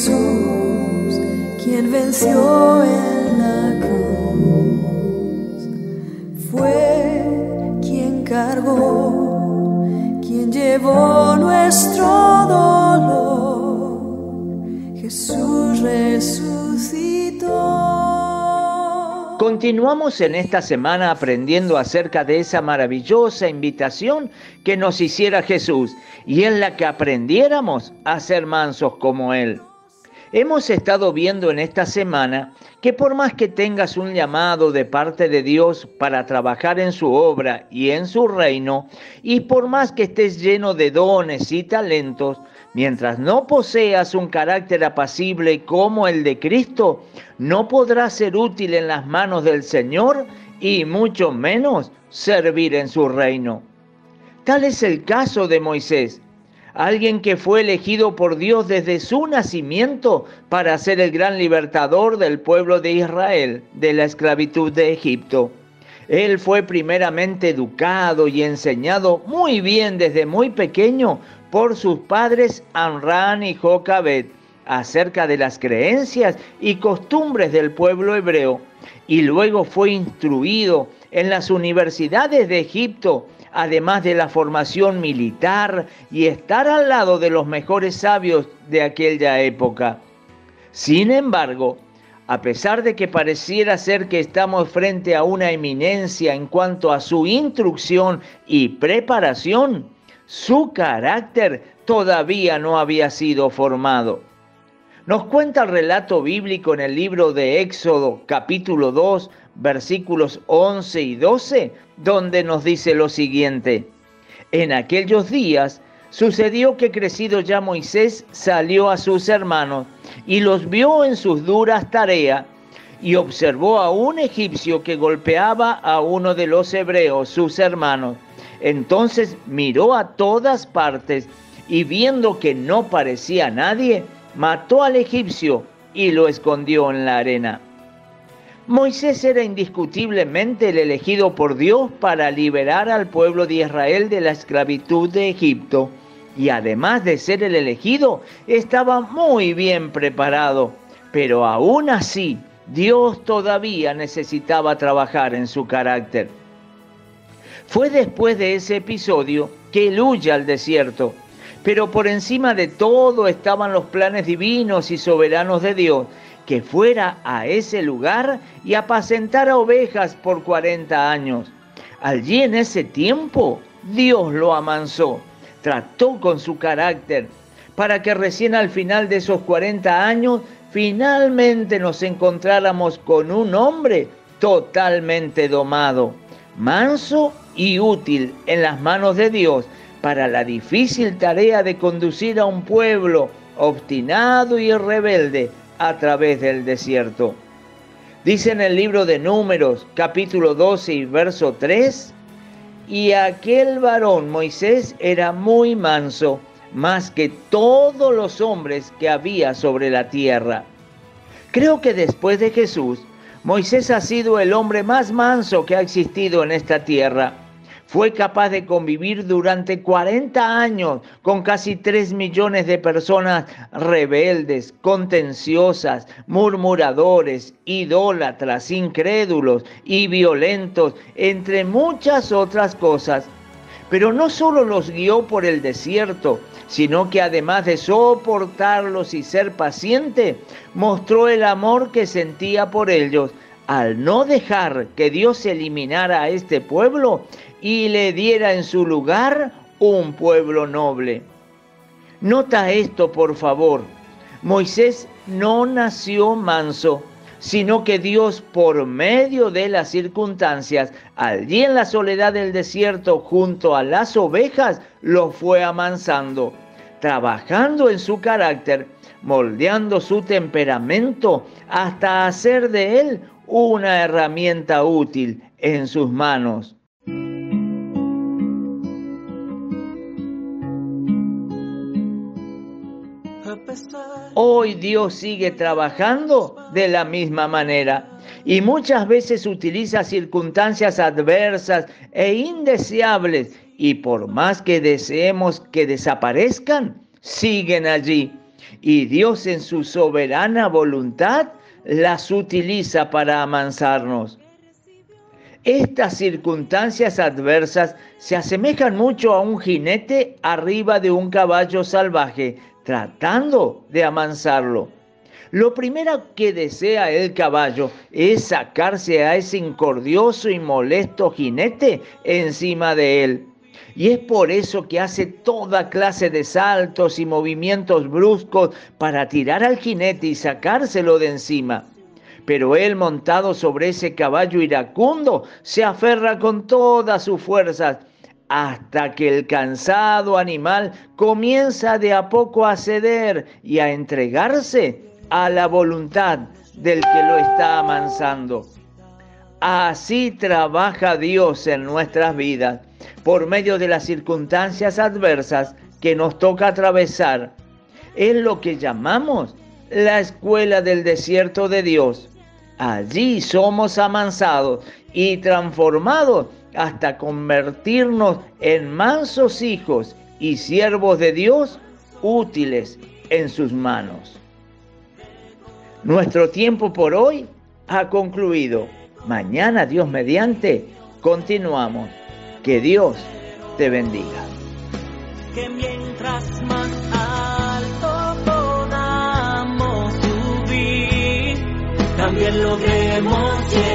Jesús, quien venció en la cruz, fue quien cargó, quien llevó nuestro dolor. Jesús resucitó. Continuamos en esta semana aprendiendo acerca de esa maravillosa invitación que nos hiciera Jesús y en la que aprendiéramos a ser mansos como Él. Hemos estado viendo en esta semana que por más que tengas un llamado de parte de Dios para trabajar en su obra y en su reino, y por más que estés lleno de dones y talentos, Mientras no poseas un carácter apacible como el de Cristo, no podrás ser útil en las manos del Señor y mucho menos servir en su reino. Tal es el caso de Moisés, alguien que fue elegido por Dios desde su nacimiento para ser el gran libertador del pueblo de Israel de la esclavitud de Egipto. Él fue primeramente educado y enseñado muy bien desde muy pequeño por sus padres Amran y Jocabet acerca de las creencias y costumbres del pueblo hebreo y luego fue instruido en las universidades de Egipto, además de la formación militar y estar al lado de los mejores sabios de aquella época. Sin embargo, a pesar de que pareciera ser que estamos frente a una eminencia en cuanto a su instrucción y preparación, su carácter todavía no había sido formado. Nos cuenta el relato bíblico en el libro de Éxodo capítulo 2 versículos 11 y 12, donde nos dice lo siguiente. En aquellos días sucedió que crecido ya Moisés salió a sus hermanos y los vio en sus duras tareas y observó a un egipcio que golpeaba a uno de los hebreos, sus hermanos entonces miró a todas partes y viendo que no parecía nadie, mató al egipcio y lo escondió en la arena. Moisés era indiscutiblemente el elegido por Dios para liberar al pueblo de Israel de la esclavitud de Egipto. Y además de ser el elegido, estaba muy bien preparado. Pero aún así, Dios todavía necesitaba trabajar en su carácter. Fue después de ese episodio que él huye al desierto, pero por encima de todo estaban los planes divinos y soberanos de Dios, que fuera a ese lugar y apacentara ovejas por 40 años. Allí en ese tiempo Dios lo amansó, trató con su carácter, para que recién al final de esos 40 años finalmente nos encontráramos con un hombre totalmente domado, manso y útil en las manos de Dios para la difícil tarea de conducir a un pueblo obstinado y rebelde a través del desierto. Dice en el libro de Números, capítulo 12 y verso 3, y aquel varón Moisés era muy manso, más que todos los hombres que había sobre la tierra. Creo que después de Jesús, Moisés ha sido el hombre más manso que ha existido en esta tierra. Fue capaz de convivir durante 40 años con casi 3 millones de personas rebeldes, contenciosas, murmuradores, idólatras, incrédulos y violentos, entre muchas otras cosas. Pero no solo los guió por el desierto, sino que además de soportarlos y ser paciente, mostró el amor que sentía por ellos al no dejar que Dios eliminara a este pueblo y le diera en su lugar un pueblo noble. Nota esto, por favor. Moisés no nació manso, sino que Dios por medio de las circunstancias, allí en la soledad del desierto junto a las ovejas, lo fue amansando, trabajando en su carácter, moldeando su temperamento hasta hacer de él una herramienta útil en sus manos. Hoy Dios sigue trabajando de la misma manera y muchas veces utiliza circunstancias adversas e indeseables y por más que deseemos que desaparezcan, siguen allí y Dios en su soberana voluntad las utiliza para amansarnos. Estas circunstancias adversas se asemejan mucho a un jinete arriba de un caballo salvaje, tratando de amansarlo. Lo primero que desea el caballo es sacarse a ese incordioso y molesto jinete encima de él. Y es por eso que hace toda clase de saltos y movimientos bruscos para tirar al jinete y sacárselo de encima. Pero él montado sobre ese caballo iracundo se aferra con todas sus fuerzas hasta que el cansado animal comienza de a poco a ceder y a entregarse a la voluntad del que lo está amansando. Así trabaja Dios en nuestras vidas por medio de las circunstancias adversas que nos toca atravesar. Es lo que llamamos la escuela del desierto de Dios. Allí somos amansados y transformados hasta convertirnos en mansos hijos y siervos de Dios útiles en sus manos. Nuestro tiempo por hoy ha concluido. Mañana, Dios mediante, continuamos. Que Dios te bendiga. Que mientras más alto podamos subir, también logremos.